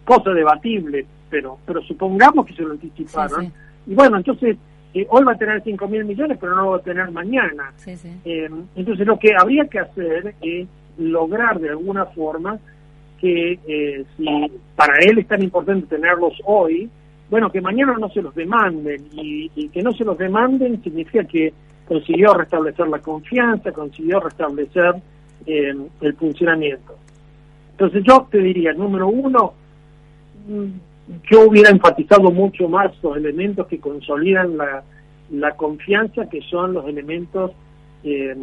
cosa debatible, pero, pero supongamos que se lo anticiparon. Sí, Y bueno, entonces, eh, hoy va a tener 5 mil millones, pero no lo va a tener mañana. Sí. Eh, entonces lo que habría que hacer es lograr de alguna forma que eh, si para él es tan importante tenerlos hoy, bueno, que mañana no se los demanden y, y que no se los demanden significa que consiguió restablecer la confianza, consiguió restablecer eh, el funcionamiento. Entonces yo te diría, número uno, mm, yo hubiera enfatizado mucho más los elementos que consolidan la, confianza, que son los elementos eh,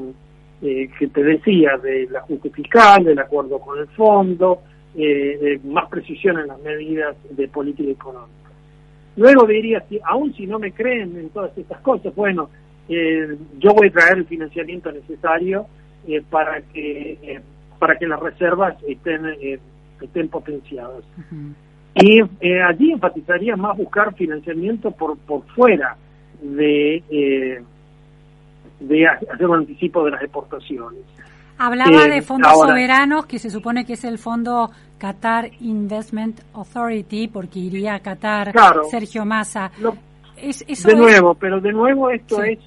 eh, que te decía, del ajuste fiscal, del acuerdo con el fondo, eh, más precisión en las medidas de política económica. Luego diría, si, aún si no me creen en todas estas cosas, bueno, eh, yo voy a traer el financiamiento necesario eh, para que eh, para que las reservas estén eh, estén potenciadas. Y eh, allí enfatizaría más buscar financiamiento por por fuera de eh, de ha- hacer un anticipo de las exportaciones. Hablaba Eh, de fondos ahora- soberanos, que se supone que es el fondo Qatar Investment Authority, porque iría a Qatar Claro. Sergio Massa. Lo- Es, eso de es- nuevo, pero de nuevo esto Sí. es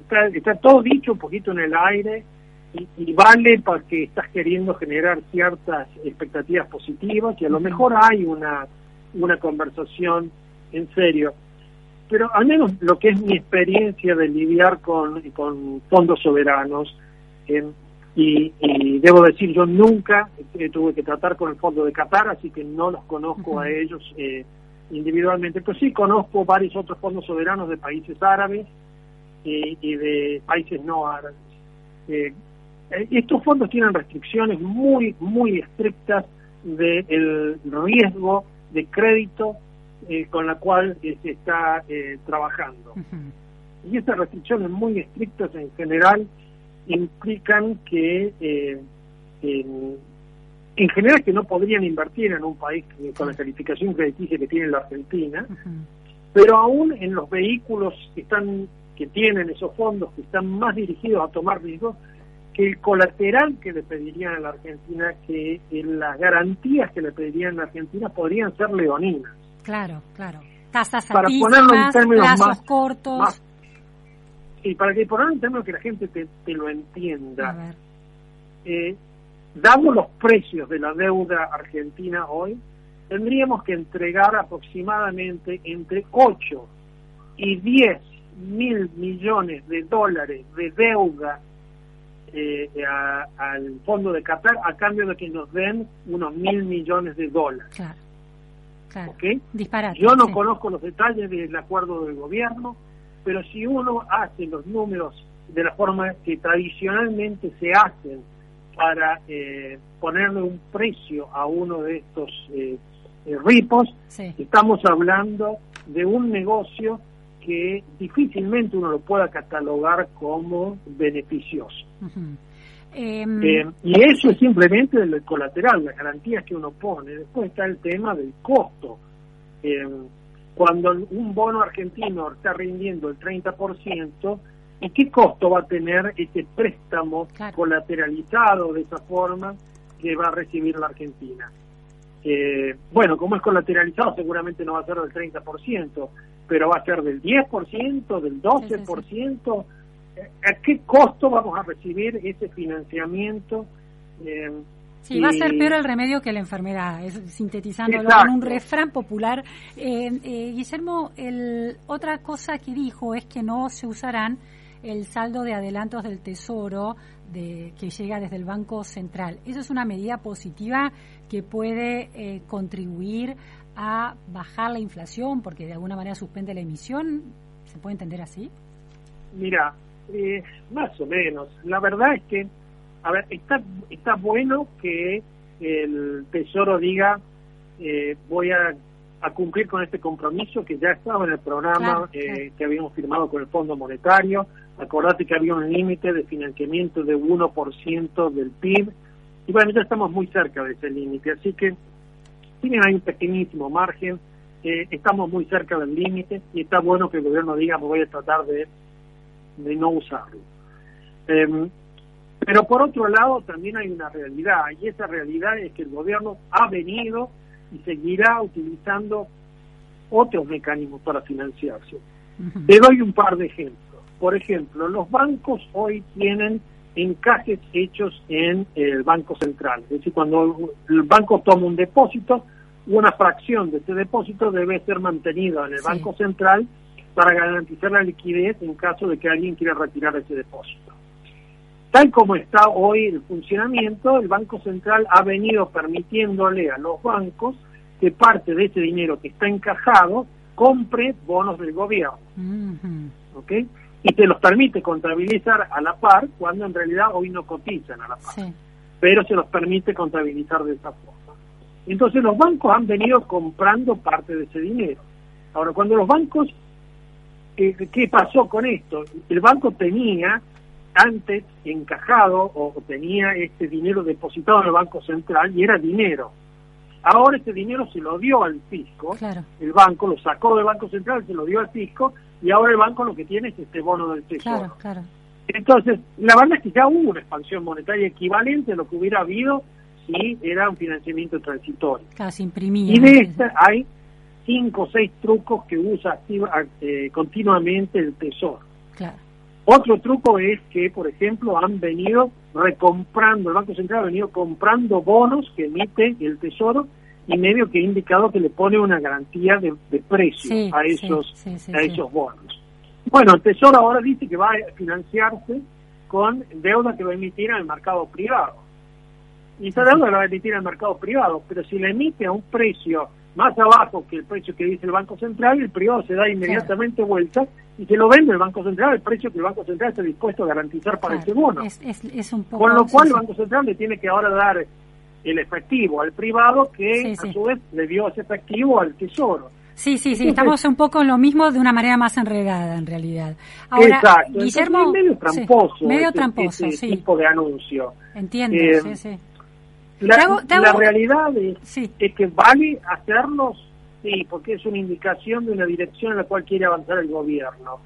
está, está todo dicho un poquito en el aire y, y vale porque estás queriendo generar ciertas expectativas positivas y a lo mejor hay una una conversación en serio. Pero al menos lo que es mi experiencia de lidiar con, con fondos soberanos, eh, y, y debo decir, yo nunca eh, tuve que tratar con el fondo de Qatar, así que no los conozco a ellos eh, individualmente, pero sí conozco varios otros fondos soberanos de países árabes y, y de países no árabes. Eh, eh, estos fondos tienen restricciones muy, muy estrictas del riesgo de crédito eh, con la cual eh, se está eh, trabajando. Y estas restricciones muy estrictas en general implican que eh, en, en general que no podrían invertir en un país con la calificación crediticia que tiene la Argentina, pero aún en los vehículos que están que tienen esos fondos que están más dirigidos a tomar riesgos que el colateral que le pedirían a la Argentina que eh, las garantías que le pedirían a la Argentina podrían ser leoninas Claro, claro. Tasas Para ponerlo en términos plazos más- cortos. más- y para que ponerlo en términos que la gente te, te lo entienda A ver. eh, dado los precios de la deuda argentina hoy, tendríamos que entregar aproximadamente entre 8 y 10 mil millones de dólares de deuda eh, a- al fondo de Qatar a cambio de que nos den unos mil millones de dólares. Claro, claro. ¿ok? Disparate. Yo no sí. conozco los detalles del acuerdo del gobierno, pero si uno hace los números de la forma que tradicionalmente se hacen para eh, ponerle un precio a uno de estos eh, eh, ripos, Sí. estamos hablando de un negocio que difícilmente uno lo pueda catalogar como beneficioso. Ujú. Em, Eh, y eso es simplemente el colateral, las garantías que uno pone. Después está el tema del costo. Eh, cuando un bono argentino está rindiendo el 30%, ¿y qué costo va a tener ese préstamo colateralizado de esa forma que va a recibir la Argentina? Eh, bueno, como es colateralizado, seguramente no va a ser del 30%, pero va a ser del 10%, del 12%. Eh, ¿A qué costo vamos a recibir ese financiamiento? Eh, Sí, va a ser peor el remedio que la enfermedad, es, sintetizándolo Exacto. con un refrán popular. Eh, eh, Guillermo, el, otra cosa que dijo es que no se usarán el saldo de adelantos del Tesoro de, que llega desde el Banco Central. ¿Eso es una medida positiva que puede eh, contribuir a bajar la inflación porque de alguna manera suspende la emisión? ¿Se puede entender así? Mira, eh, más o menos. La verdad es que, a ver, está, está bueno que el Tesoro diga, eh, voy a, a cumplir con este compromiso que ya estaba en el programa Claro, eh, claro. que habíamos firmado con el Fondo Monetario. Acordate que había un límite de financiamiento de 1% del PIB. Y bueno, ya estamos muy cerca de ese límite. Así que, si bien hay un pequeñísimo margen, eh, estamos muy cerca del límite y está bueno que el gobierno diga, voy a tratar de de no usarlo. Em, pero por otro lado también hay una realidad y esa realidad es que el gobierno ha venido y seguirá utilizando otros mecanismos para financiarse. Te doy un par de ejemplos. Por ejemplo, los bancos hoy tienen encajes hechos en el Banco Central. Es decir, cuando el banco toma un depósito, una fracción de ese depósito debe ser mantenida en el Sí. Banco Central para garantizar la liquidez en caso de que alguien quiera retirar ese depósito. Tal como está hoy el funcionamiento, el Banco Central ha venido permitiéndole a los bancos que parte de ese dinero que está encajado compre bonos del gobierno. ¿ok? Y te los permite contabilizar a la par cuando en realidad hoy no cotizan a la par, pero se los permite contabilizar de esa forma. Entonces los bancos han venido comprando parte de ese dinero. Ahora, cuando los bancos, eh, ¿qué pasó con esto? El banco tenía antes encajado o tenía este dinero depositado en el Banco Central y era dinero. Ahora ese dinero se lo dio al fisco, el banco lo sacó del Banco Central, se lo dio al fisco y ahora el banco lo que tiene es este bono del tesoro. Claro, claro. Entonces, la verdad es que ya hubo una expansión monetaria equivalente a lo que hubiera habido si era un financiamiento transitorio. Casi imprimía. Y de esta hay cinco o seis trucos que usa activa- eh, continuamente el tesoro. Claro. Otro truco es que, por ejemplo, han venido recomprando, el Banco Central ha venido comprando bonos que emite el Tesoro y medio que ha indicado que le pone una garantía de, de precio Sí, a sí, esos sí, sí, a sí. esos bonos. Bueno, el Tesoro ahora dice que va a financiarse con deuda que va a emitir en el mercado privado. Y esa deuda la va a emitir el mercado privado, pero si la emite a un precio más abajo que el precio que dice el Banco Central, el privado se da inmediatamente vuelta y se lo vende el Banco Central al precio que el Banco Central está dispuesto a garantizar para Claro, ese bono. Es, es, es un poco... Con lo cual sí. el Banco Central le tiene que ahora dar el efectivo al privado que Sí, a su vez le dio ese efectivo al tesoro. Sí, sí, sí, estamos un poco en lo mismo de una manera más enredada en realidad. Ahora, Exacto. Guillermo, Entonces, medio sí, tramposo. medio ese- tramposo, ese sí. tipo de anuncio. Entiendo, Eh, sí, sí. La, Te hago- te la realidad es, es que vale hacerlos, sí, porque es una indicación de una dirección en la cual quiere avanzar el gobierno.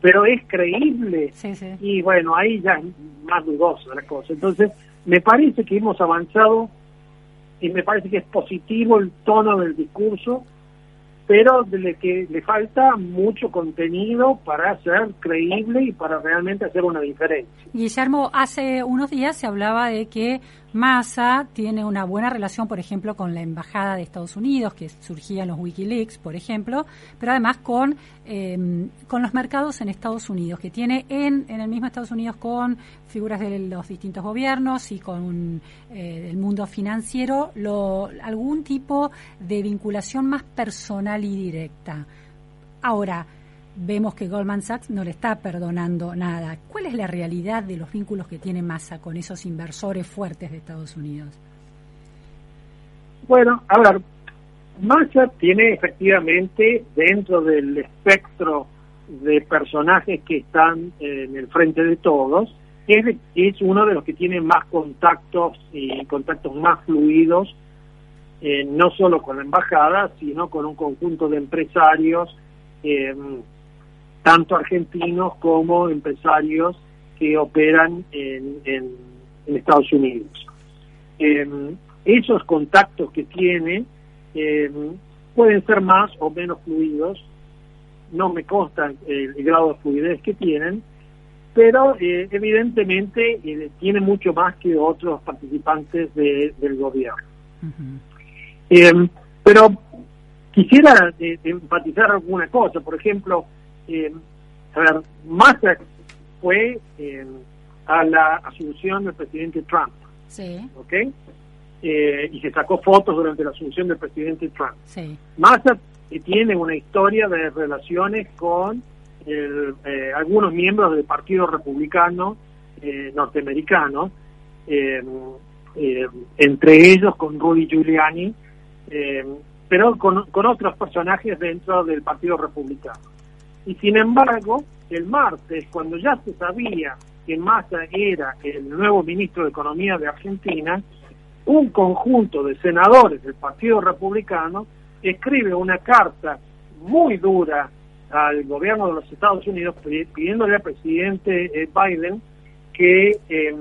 Pero es creíble. Sí, sí. Y bueno, ahí ya es más dudosa la cosa. Entonces, me parece que hemos avanzado y me parece que es positivo el tono del discurso, pero de que le falta mucho contenido para ser creíble y para realmente hacer una diferencia. Guillermo, hace unos días se hablaba de que Massa tiene una buena relación, por ejemplo, con la embajada de Estados Unidos, que surgía en los WikiLeaks, por ejemplo, pero además con, eh, con los mercados en Estados Unidos, que tiene en, en el mismo Estados Unidos con figuras de los distintos gobiernos y con eh, el mundo financiero, lo, algún tipo de vinculación más personal y directa. Ahora, vemos que Goldman Sachs no le está perdonando nada. ¿Cuál es la realidad de los vínculos que tiene Massa con esos inversores fuertes de Estados Unidos? Bueno, a ver, Massa tiene efectivamente dentro del espectro de personajes que están en el frente de todos, es, es uno de los que tiene más contactos y contactos más fluidos, eh, no solo con la embajada, sino con un conjunto de empresarios, eh, tanto argentinos como empresarios que operan en, en- en Estados Unidos. Eh, esos contactos que tiene eh, pueden ser más o menos fluidos, no me consta el, el grado de fluidez que tienen, pero eh, evidentemente eh, tiene mucho más que otros participantes de- del gobierno. Eh, pero quisiera eh, enfatizar alguna cosa, por ejemplo, eh, a ver, Massa fue eh, a la asunción del presidente Trump, Sí, ¿ok? Eh, y se sacó fotos durante la asunción del presidente Trump. sí. Massa eh, tiene una historia de relaciones con el, algunos miembros del Partido Republicano eh, norteamericano, entre ellos con Rudy Giuliani, pero con, con otros personajes dentro del Partido Republicano. Y sin embargo, el martes, cuando ya se sabía que Massa era el nuevo ministro de Economía de Argentina, un conjunto de senadores del Partido Republicano escribe una carta muy dura al gobierno de los Estados Unidos pi- pidiéndole al presidente eh, Biden que eh,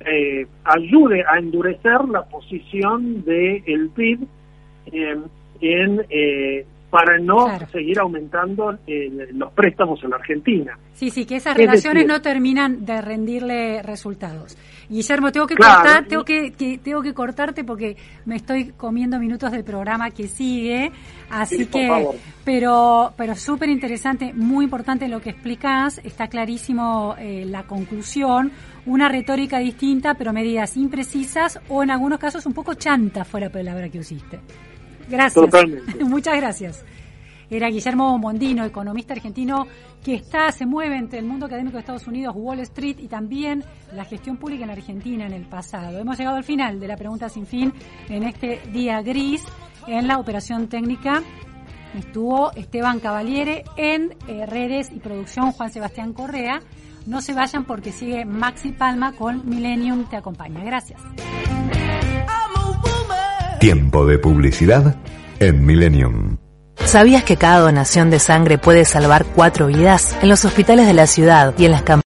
eh, ayude a endurecer la posición del PIB eh, en, para no seguir aumentando eh, los préstamos en la Argentina. Sí, sí, que esas Es relaciones decir- no terminan de rendirle resultados. Guillermo, tengo que Claro, cortar, tengo que, que- tengo que cortarte porque me estoy comiendo minutos del programa que sigue, así Sí, por que, favor. pero, pero súper interesante, muy importante lo que explicás, está clarísimo eh, la conclusión, una retórica distinta, pero medidas imprecisas o en algunos casos un poco chanta fue la palabra que usaste. Gracias. Totalmente. Muchas gracias. Era Guillermo Mondino, economista argentino que está, se mueve entre el mundo académico de Estados Unidos, Wall Street y también la gestión pública en Argentina en el pasado. Hemos llegado al final de la pregunta sin fin en este día gris en la operación técnica. Estuvo Esteban Cavaliere en eh, redes y producción Juan Sebastián Correa. No se vayan porque sigue Maxi Palma con Millennium Te acompaña. Gracias. Tiempo de publicidad en Millennium. ¿Sabías que cada donación de sangre puede salvar cuatro vidas? En los hospitales de la ciudad y en las campañas